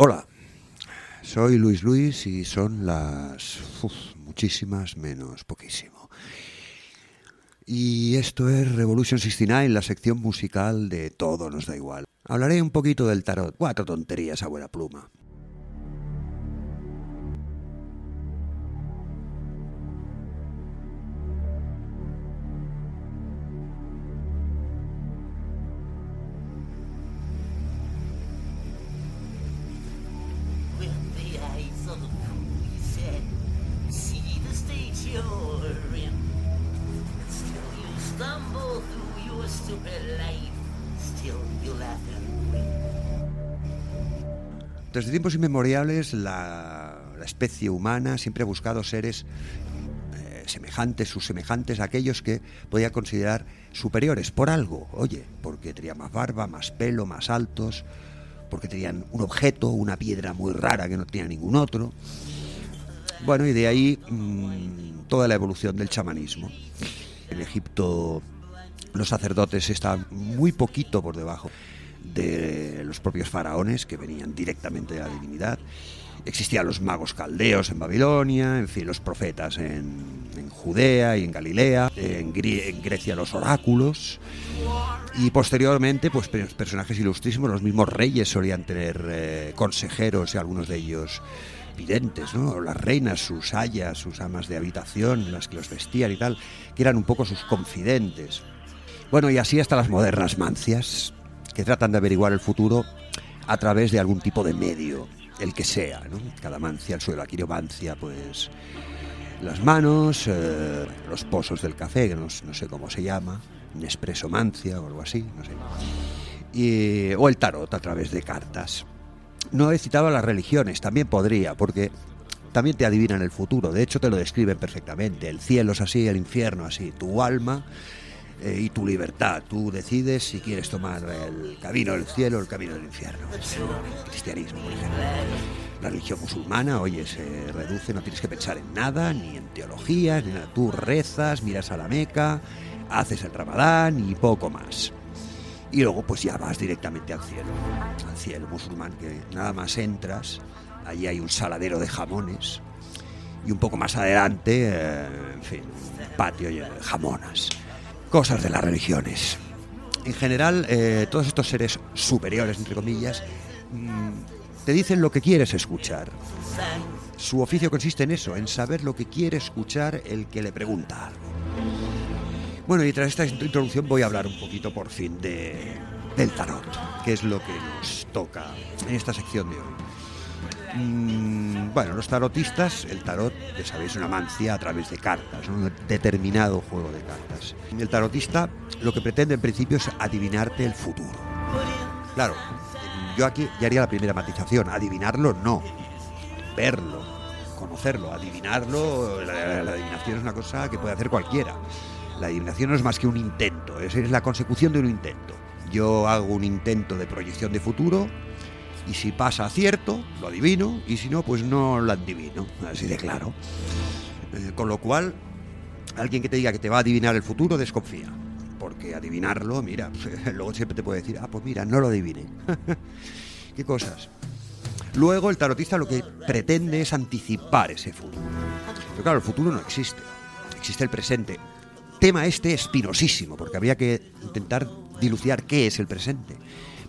Hola, soy Luis Luis y son las muchísimas menos poquísimo. Y esto es Revolution 69, la sección musical de Todo nos da igual. Hablaré un poquito del tarot, cuatro tonterías a buena pluma. Desde tiempos inmemoriales la, especie humana siempre ha buscado seres eh, semejantes, sus semejantes aquellos que podía considerar superiores por algo. Oye, porque tenían más barba, más pelo, más altos, porque tenían un objeto, una piedra muy rara que no tenía ningún otro. Bueno, y de ahí mm, toda la evolución del chamanismo. En Egipto los sacerdotes estaban muy poquito por debajo de los propios faraones que venían directamente de la divinidad. Existían los magos caldeos en Babilonia, en fin, los profetas en, Judea y en Galilea, en, Grecia los oráculos y posteriormente pues pe- personajes ilustrísimos, los mismos reyes solían tener eh, consejeros y algunos de ellos videntes, ¿no? Las reinas, sus ayas, sus amas de habitación, las que los vestían y tal, que eran un poco sus confidentes. Bueno, y así hasta las modernas mancias, que tratan de averiguar el futuro a través de algún tipo de medio, el que sea, ¿no? Cada mancia, el suelo, la quiromancia, pues las manos, eh, los pozos del café, que no, no sé cómo se llama, Nespresso mancia o algo así, no sé. Y- o el tarot a través de cartas. No he citado a las religiones, también podría, porque también te adivinan el futuro, de hecho te lo describen perfectamente. El cielo es así, el infierno así, tu alma eh, y tu libertad. Tú decides si quieres tomar el camino del cielo o el camino del infierno. El cristianismo, por ejemplo. La religión musulmana, oye, se reduce, no tienes que pensar en nada, ni en teologías, ni nada. Tú rezas, miras a la Meca, haces el ramadán y poco más. Y luego pues ya vas directamente al cielo, al cielo musulmán, que nada más entras, allí hay un saladero de jamones y un poco más adelante, eh, en fin, un patio de jamonas. Cosas de las religiones. En general, eh, todos estos seres superiores, entre comillas, mm, te dicen lo que quieres escuchar. Su oficio consiste en eso, en saber lo que quiere escuchar el que le pregunta. Bueno, y tras esta introducción voy a hablar un poquito por fin de, del tarot, que es lo que nos toca en esta sección de hoy. Mm, bueno, los tarotistas, el tarot, ya sabéis, es una mancia a través de cartas, un determinado juego de cartas. El tarotista lo que pretende en principio es adivinarte el futuro. Claro, yo aquí ya haría la primera matización, adivinarlo no, verlo, conocerlo, adivinarlo, la, la adivinación es una cosa que puede hacer cualquiera. La adivinación no es más que un intento, es, es la consecución de un intento. Yo hago un intento de proyección de futuro y si pasa acierto, lo adivino y si no, pues no lo adivino, así de claro. Eh, con lo cual, alguien que te diga que te va a adivinar el futuro, desconfía. Porque adivinarlo, mira, luego siempre te puede decir, ah, pues mira, no lo adivine. ¿Qué cosas? Luego el tarotista lo que pretende es anticipar ese futuro. Pero claro, el futuro no existe, existe el presente. Tema este espinosísimo, porque habría que intentar dilucidar qué es el presente.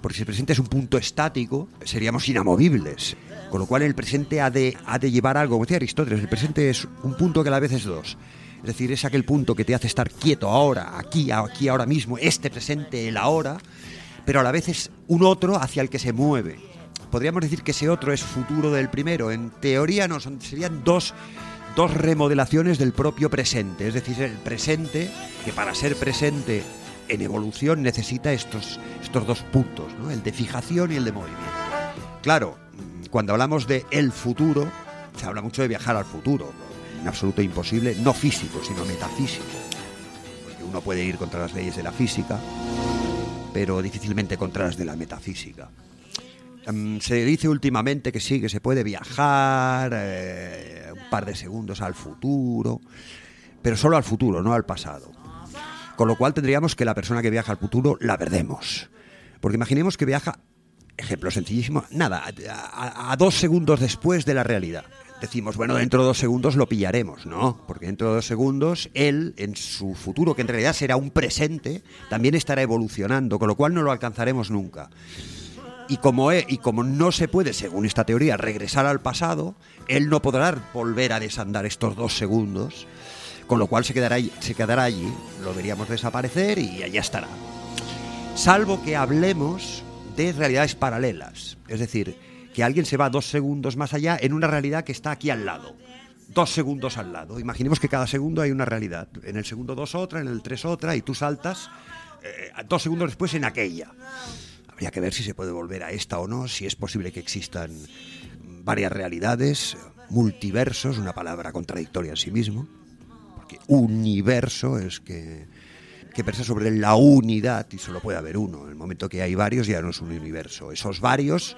Porque si el presente es un punto estático, seríamos inamovibles. Con lo cual el presente ha de, ha de llevar algo, como decía Aristóteles, el presente es un punto que a la vez es dos. Es decir, es aquel punto que te hace estar quieto ahora, aquí, aquí, ahora mismo, este presente, el ahora, pero a la vez es un otro hacia el que se mueve. Podríamos decir que ese otro es futuro del primero. En teoría no, serían dos, dos remodelaciones del propio presente. Es decir, el presente, que para ser presente en evolución necesita estos, estos dos puntos, ¿no? el de fijación y el de movimiento. Claro, cuando hablamos de el futuro, se habla mucho de viajar al futuro. En absoluto imposible, no físico, sino metafísico. Porque uno puede ir contra las leyes de la física, pero difícilmente contra las de la metafísica. Mm, se dice últimamente que sí, que se puede viajar eh, un par de segundos al futuro, pero solo al futuro, no al pasado. Con lo cual tendríamos que la persona que viaja al futuro la perdemos. Porque imaginemos que viaja Ejemplo sencillísimo, nada, a, dos segundos después de la realidad decimos, bueno, dentro de dos segundos lo pillaremos, ¿no? Porque dentro de dos segundos él, en su futuro, que en realidad será un presente, también estará evolucionando, con lo cual no lo alcanzaremos nunca. Y como, e- y como no se puede, según esta teoría, regresar al pasado, él no podrá volver a desandar estos dos segundos, con lo cual se quedará, allí- lo veríamos desaparecer y allá estará. Salvo que hablemos de realidades paralelas, es decir, que alguien se va dos segundos más allá en una realidad que está aquí al lado. Dos segundos al lado. Imaginemos que cada segundo hay una realidad. En el segundo dos otra, en el tres otra, y tú saltas eh, dos segundos después en aquella. Habría que ver si se puede volver a esta o no, si es posible que existan varias realidades, multiversos, una palabra contradictoria en sí mismo, universo es que, que sobre la unidad y solo puede haber uno. En el momento que hay varios ya no es un universo. Esos varios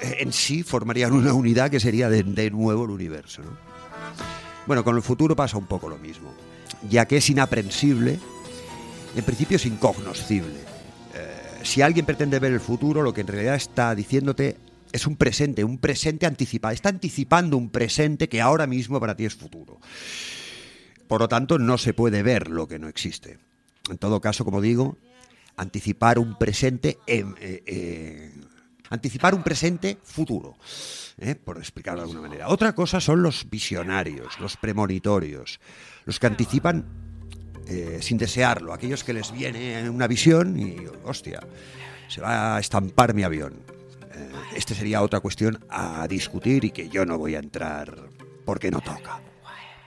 eh, en sí formarían una unidad que sería de, nuevo el universo. ¿no? Bueno, con el futuro pasa un poco lo mismo, ya que es inaprensible, en principio es incognoscible. Eh, si alguien pretende ver el futuro, lo que en realidad está diciéndote es un presente, un presente anticipado. Está anticipando un presente que ahora mismo para ti es futuro. Por lo tanto, no se puede ver lo que no existe. En todo caso, como digo, anticipar un presente en, eh, eh, anticipar un presente futuro, ¿eh? por explicarlo de alguna manera. Otra cosa son los visionarios, los premonitorios, los que anticipan sin desearlo, aquellos que les viene una visión y, hostia, se va a estampar mi avión. Este sería otra cuestión a discutir y que yo no voy a entrar porque no toca.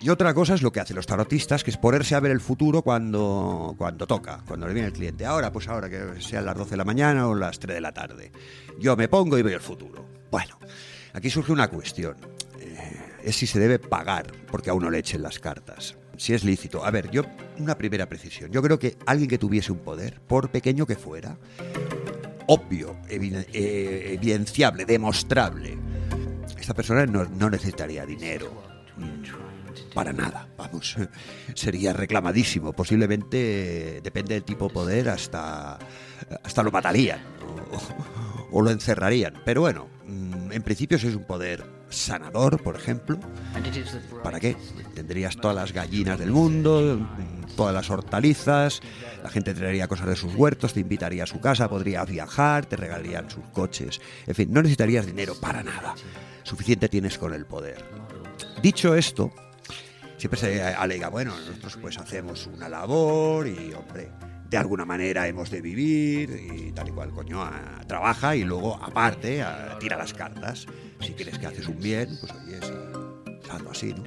Y otra cosa es lo que hacen los tarotistas, que es ponerse a ver el futuro cuando, cuando toca, cuando le viene el cliente. Ahora, pues ahora que sean las 12 de la mañana o las 3 de la tarde. Yo me pongo y veo el futuro. Bueno, aquí surge una cuestión. Eh, es si se debe pagar porque a uno le echen las cartas. Si es lícito. A ver, yo, una primera precisión. Yo creo que alguien que tuviese un poder, por pequeño que fuera, obvio, eh, evidenciable, demostrable, esta persona no, no necesitaría dinero. Para nada, vamos. Sería reclamadísimo. Posiblemente, eh, depende del tipo de poder, hasta, hasta lo matarían o, o lo encerrarían. Pero bueno, mm, en principio si es un poder sanador, por ejemplo, ¿Para qué? Tendrías todas las gallinas del mundo, mm, todas las hortalizas, la gente traería cosas de sus huertos, te invitaría a su casa, podrías viajar, te regalarían sus coches. En fin, no necesitarías dinero para nada. Suficiente tienes con el poder. Dicho esto, siempre se alega, bueno, nosotros pues hacemos una labor y, hombre, de alguna manera hemos de vivir y tal y cual, coño, trabaja y luego, aparte, tira las cartas. Si crees que haces un bien, pues oye, sí, hazlo así, ¿no?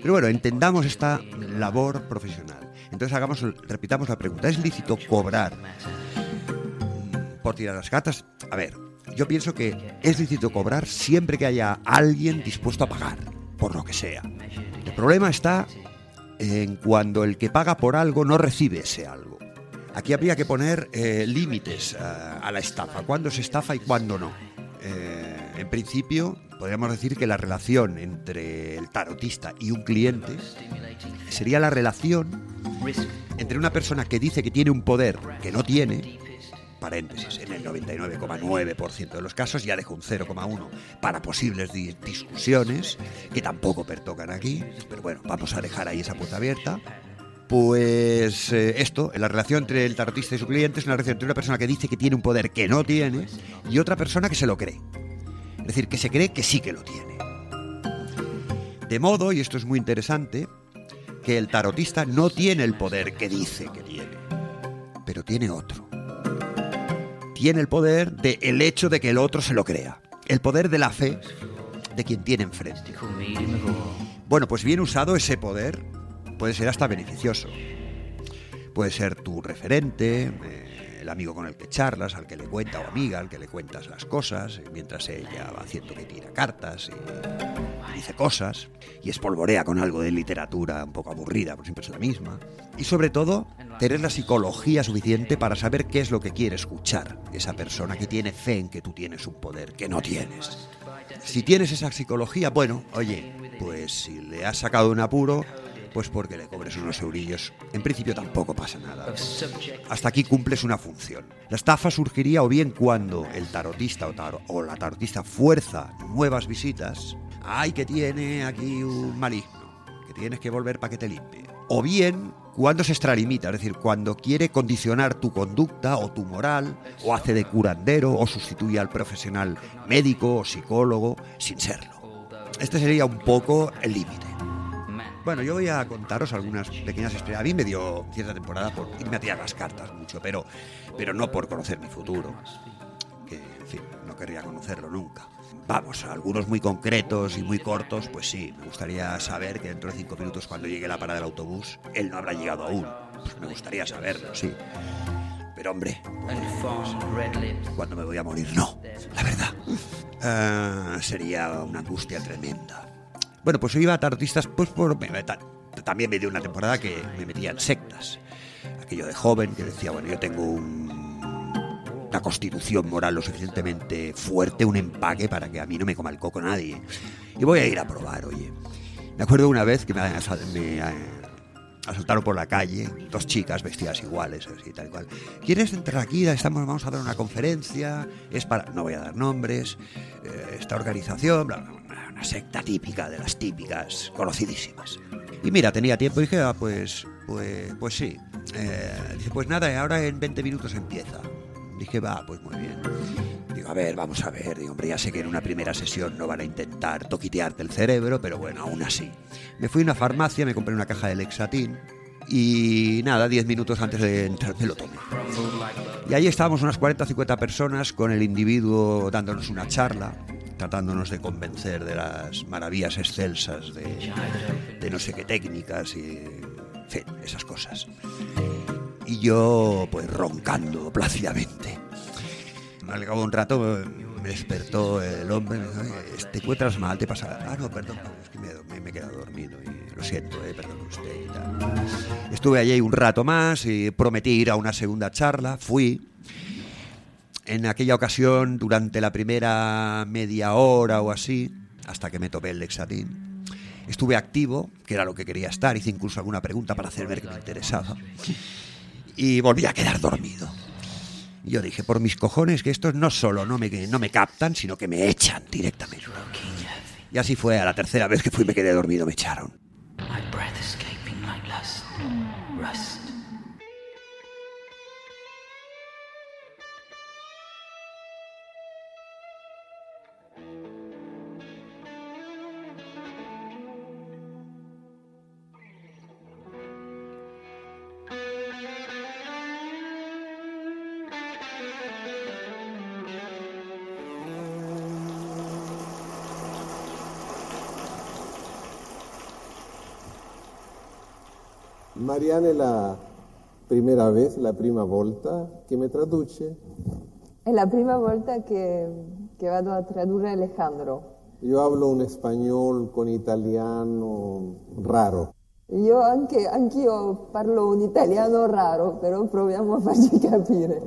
Pero bueno, entendamos esta labor profesional. Entonces hagamos, repitamos la pregunta, ¿es lícito cobrar mm, por tirar las cartas? A ver, yo pienso que es lícito cobrar siempre que haya alguien dispuesto a pagar, por lo que sea. El problema está en cuando el que paga por algo no recibe ese algo. Aquí habría que poner eh, límites a, a la estafa, cuándo se estafa y cuándo no. Eh, en principio, podríamos decir que la relación entre el tarotista y un cliente sería la relación entre una persona que dice que tiene un poder que no tiene, paréntesis, en el 99,9% de los casos ya dejo un 0,1 para posibles di- discusiones, que tampoco pertocan aquí, pero bueno, vamos a dejar ahí esa puerta abierta. Pues eh, esto, la relación entre el tarotista y su cliente es una relación entre una persona que dice que tiene un poder que no tiene y otra persona que se lo cree. Es decir, que se cree que sí que lo tiene. De modo, y esto es muy interesante, que el tarotista no tiene el poder que dice que tiene, pero tiene otro. Tiene el poder del el hecho de que el otro se lo crea. El poder de la fe de quien tiene enfrente. Bueno, pues bien usado ese poder puede ser hasta beneficioso. Puede ser tu referente, eh, el amigo con el que charlas, al que le cuenta o amiga, al que le cuentas las cosas, eh, mientras ella va haciendo que tira cartas y dice cosas y espolvorea con algo de literatura un poco aburrida, por siempre es la misma. Y sobre todo, tener la psicología suficiente para saber qué es lo que quiere escuchar esa persona que tiene fe en que tú tienes un poder que no tienes. Si tienes esa psicología, bueno, oye, pues si le has sacado un apuro, Pues porque le cobres unos eurillos, en principio tampoco pasa nada. Hasta aquí cumples una función. La estafa surgiría o bien cuando el tarotista o, o la tarotista fuerza nuevas visitas. Ay, que tiene aquí un maligno, que tienes que volver para que te limpie. O bien cuando se extralimita, es decir, cuando quiere condicionar tu conducta o tu moral, o hace de curandero, o sustituye al profesional médico o psicólogo sin serlo. Este sería un poco el límite. Bueno, yo voy a contaros algunas pequeñas experiencias. A mí me dio cierta temporada por irme a tirar las cartas mucho, pero, pero no por conocer mi futuro, que, en fin, no querría conocerlo nunca. Vamos, algunos muy concretos y muy cortos, pues sí, me gustaría saber que dentro de cinco minutos, cuando llegue la parada del autobús, él no habrá llegado aún. Pues me gustaría saberlo, sí. Pero hombre, cuando me voy a morir, no, la verdad. Ah, sería una angustia tremenda. Bueno, pues yo iba a tarotistas, pues por, también me dio una temporada que me metía en sectas. Aquello de joven que decía, bueno, yo tengo un- una constitución moral lo suficientemente fuerte, un empaque para que a mí no me coma el coco nadie. Y voy a ir a probar, oye. Me acuerdo una vez que me, asal- me, asaltaron por la calle, dos chicas vestidas iguales, así tal cual. ¿Quieres entrar aquí? Estamos, vamos a dar una conferencia, es para, no voy a dar nombres, eh, esta organización, bla, bla, bla, una secta típica de las típicas, conocidísimas. Y mira, tenía tiempo y dije, ah, pues, pues, pues sí. Eh, dice, pues nada, ahora en 20 minutos empieza. Dije, va, pues muy bien. Digo, a ver, vamos a ver. Digo, hombre, ya sé que en una primera sesión no van a intentar toquitearte el cerebro, pero bueno, aún así. Me fui a una farmacia, me compré una caja de Lexatin y nada, 10 minutos antes de entrar me lo tomé. Y ahí estábamos unas 40 o 50 personas con el individuo dándonos una charla, tratándonos de convencer de las maravillas excelsas de, de no sé qué técnicas y, en fin, esas cosas. Y yo, pues, roncando plácidamente. Al cabo de un rato me despertó el hombre, me dijo, "Oye, ¿te encuentras mal? ¿Te pasa? Ah, no, perdón, es que me- me he quedado dormido y lo siento, eh, perdón usted y tal. Estuve allí un rato más y prometí ir a una segunda charla, fui. En aquella ocasión, durante la primera media hora o así, hasta que me tomé el Lexatin, estuve activo, que era lo que quería estar, hice incluso alguna pregunta para hacer ver que me interesaba, y volví a quedar dormido. Y yo dije, por mis cojones, que estos no solo no me, no me captan, sino que me echan directamente. Y así fue, a la tercera vez que fui me quedé dormido, me echaron. Mariana è la prima vez, la prima volta che mi traduce. È la prima volta che, che vado a tradurre Alejandro. Io hablo un español con italiano raro. Io anche, anch'io parlo un italiano raro, però proviamo a farci capire.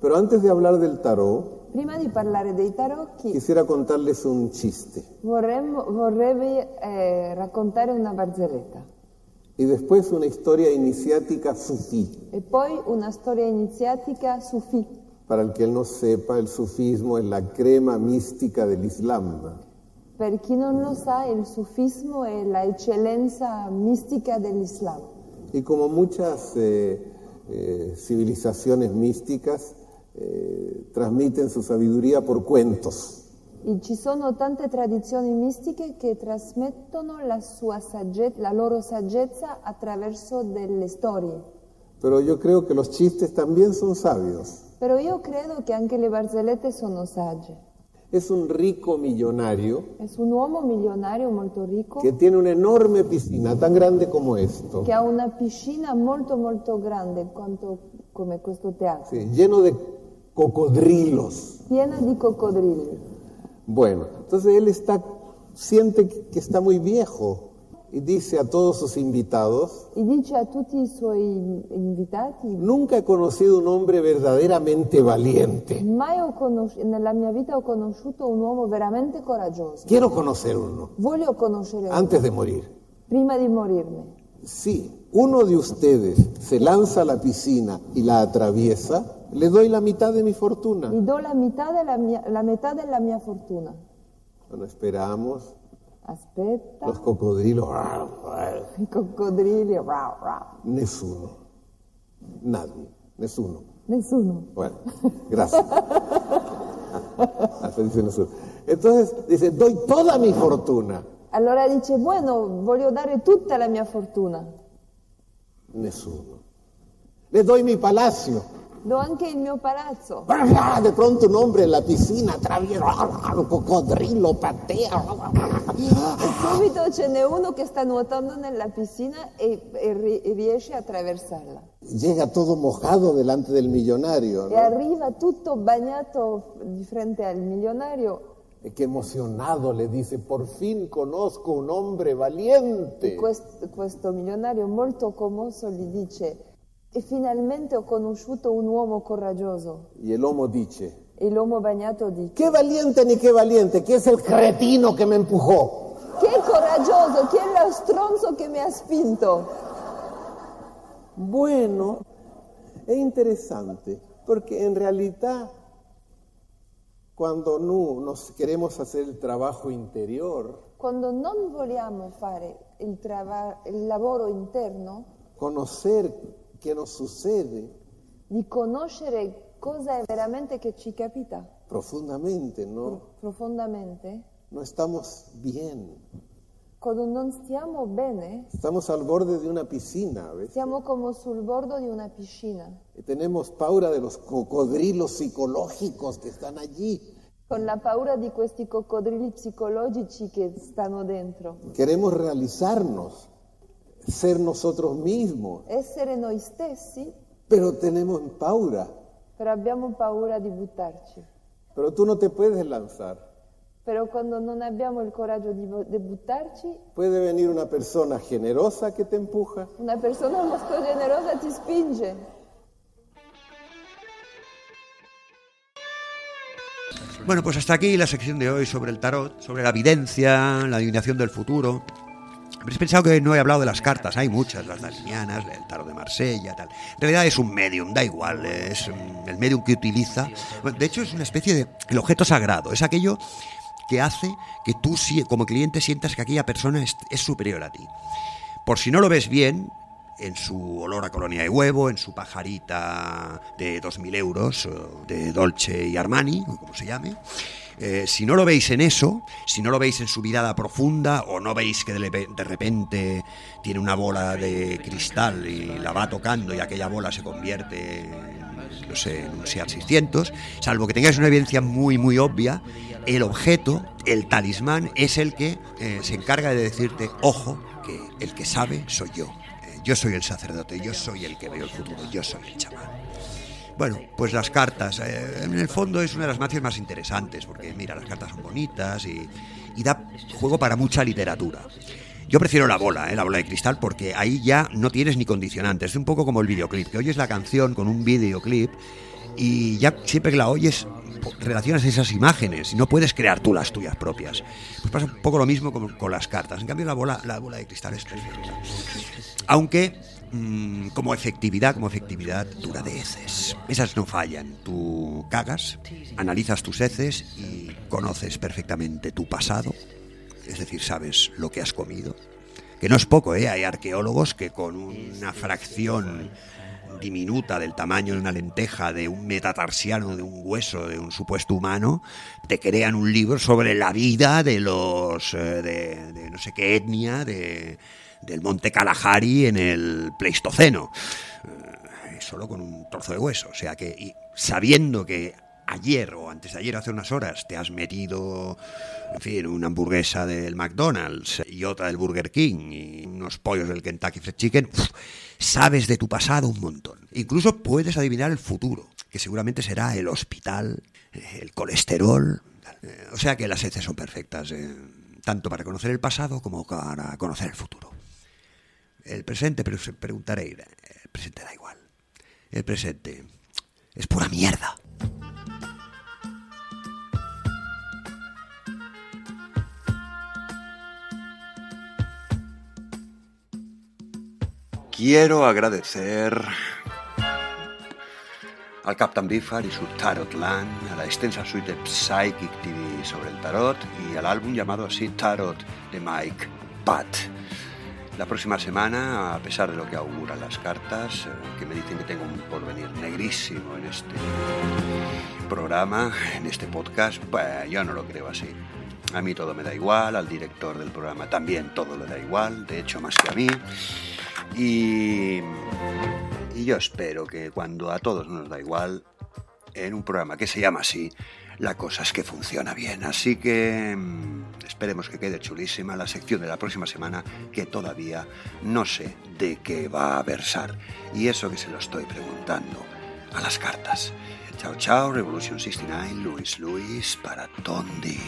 Pero antes de hablar del tarot, Prima di parlare dei tarocchi, quisiera contarles un chiste. vorremmo, vorrei eh, raccontare una barzelletta Y después una historia iniciática sufí. e poi una storia iniziatica sufì. Para el que no sepa, el sufismo es la crema mística del Islam. Per chi non lo sa, il sufismo è la eccellenza mistica dell'Islam. Y como muchas eh, eh, civilizaciones místicas, eh, transmiten su sabiduría por cuentos. E ci sono tante tradizioni mistiche che trasmettono la, sua sagge- la loro saggezza attraverso delle storie. Pero yo creo que los chistes también son sabios. Però io credo che anche le barzellette sono sagge. Es un rico millonario È un uomo milionario molto ricco que tiene una enorme piscina, tan grande como esto, che ha una piscina molto molto grande quanto come questo teatro, sí, lleno de cocodrilos. piena di coccodrilli. Bueno, entonces él está, siente que está muy viejo y dice a todos sus invitados, E dice a tutti i suoi invitati, nunca he conocido un hombre verdaderamente valiente. mai ho conosci- nella mia vita ho conosciuto un uomo veramente coraggioso. Quiero conocer uno Voglio conoscere uno antes de morir. prima di morirmi. Si uno de ustedes se lanza a la piscina y la atraviesa, le doy la mitad de mi fortuna. Gli do la metà della mia, la metà della mia fortuna. Bueno, esperamos. Aspetta, Los cocodrilos. rau, rau. Nessuno. Nadie. Nessuno. Nessuno. Bueno, gracias. Hasta dice nessuno. Entonces dice, doy toda mi fortuna. Allora dice, bueno, voglio dare tutta la mia fortuna. Nessuno. Le doy mi palacio. Do anche il mio palazzo. De pronto un hombre en la piscina atraviesa, un cocodrilo patea. Subito ce n'è uno che sta nuotando nella piscina e, e ri- e riesce a attraversarla. Llega todo mojado delante del millonario. E ¿no? arriva tutto bagnato di fronte al milionario Y que emocionado le dice, por fin conozco un hombre valiente. e quest- questo milionario molto commosso gli dice e finalmente ho conosciuto un uomo coraggioso. Y el homo dice, E l'uomo bagnato dice qué valiente ni qué valiente, que es el cretino que me empujó. che coraggioso, chi è lo stronzo che mi ha spinto? Bueno, es interesante, porque en realidad cuando no nos queremos hacer el trabajo interior, Quando non vogliamo fare il, trava- il lavoro interno, conocer qué nos sucede di conoscere cosa è veramente che ci capita profundamente, ¿no? profondamente, No estamos bien. quando non stiamo bene, Estamos al borde de una piscina, ¿ves? siamo come sul bordo di una piscina, Y tenemos paura de los cocodrilos psicológicos que están allí. con la paura di questi coccodrilli psicologici che stanno dentro. Queremos realizarnos, ser nosotros mismos, Essere noi stessi, pero tenemos paura. però abbiamo paura di buttarci. Pero tú no te puedes lanzar. Però quando non abbiamo il coraggio di, di buttarci, Puede venir una persona generosa que te empuja, una persona molto generosa ti spinge. Bueno, pues hasta aquí la sección de hoy sobre el tarot, sobre la videncia, la adivinación del futuro. Habréis pensado que no he hablado de las cartas, hay muchas, las daltonianas, el tarot de Marsella, tal. En realidad es un medium, da igual, es mm, el medium que utiliza. De hecho es una especie de el objeto sagrado, es aquello que hace que tú como cliente sientas que aquella persona es, es superior a ti. Por si no lo ves bien, en su olor a colonia de huevo, en su pajarita de 2.000 euros, de Dolce y Armani, o como se llame, eh, si no lo veis en eso, si no lo veis en su mirada profunda, o no veis que de, repente tiene una bola de cristal y la va tocando y aquella bola se convierte en, no sé, en un SEAT 600, salvo que tengáis una evidencia muy, muy obvia, el objeto, el talismán, es el que eh, se encarga de decirte, ojo, que el que sabe soy yo. Eh, yo soy el sacerdote, yo soy el que veo el futuro, yo soy el chamán. Bueno, pues las cartas, eh, en el fondo es una de las magias más interesantes, porque mira, las cartas son bonitas y, da juego para mucha literatura. Yo prefiero la bola, eh, la bola de cristal, porque ahí ya no tienes ni condicionantes. Es un poco como el videoclip, que oyes la canción con un videoclip y ya siempre que la oyes relacionas esas imágenes y no puedes crear tú las tuyas propias. Pues pasa un poco lo mismo con, las cartas. En cambio la bola, la bola de cristal es. Aunque mm, como efectividad, como efectividad dura de heces. Esas no fallan. Tú cagas, analizas tus heces y conoces perfectamente tu pasado. Es decir, sabes lo que has comido. Que no es poco, ¿eh? Hay arqueólogos que con una fracción diminuta del tamaño de una lenteja, de un metatarsiano, de un hueso, de un supuesto humano, te crean un libro sobre la vida de los, eh, de, de no sé qué etnia, de, del monte Kalahari en el Pleistoceno. Eh, solo con un trozo de hueso. O sea que, y sabiendo que ayer o antes de ayer, hace unas horas, te has metido, en fin, una hamburguesa del McDonald's y otra del Burger King y unos pollos del Kentucky Fried Chicken, sabes de tu pasado un montón. Incluso puedes adivinar el futuro, que seguramente será el hospital, eh, el colesterol. Eh, O sea que las heces son perfectas, tanto para conocer el pasado como para conocer el futuro. El presente, pero se preguntaréis, el presente da igual. El presente es pura mierda. Quiero agradecer al Captain Biffar y su Tarot Land, a la extensa suite de Psychic TV sobre el tarot y al álbum llamado así Tarot de Mike Pat. La próxima semana, a pesar de lo que auguran las cartas, eh, que me dicen que tengo un porvenir negrísimo en este programa, en este podcast, pues yo no lo creo así. A mí todo me da igual, al director del programa también todo le da igual, de hecho más que a mí. Y, y yo espero que cuando a todos nos da igual, en un programa que se llama así, la cosa es que funciona bien. Así que mm, esperemos que quede chulísima la sección de la próxima semana, que todavía no sé de qué va a versar. Y eso que se lo estoy preguntando a las cartas. Chao, chao, Revolution 69, Luis Luis para Tondi.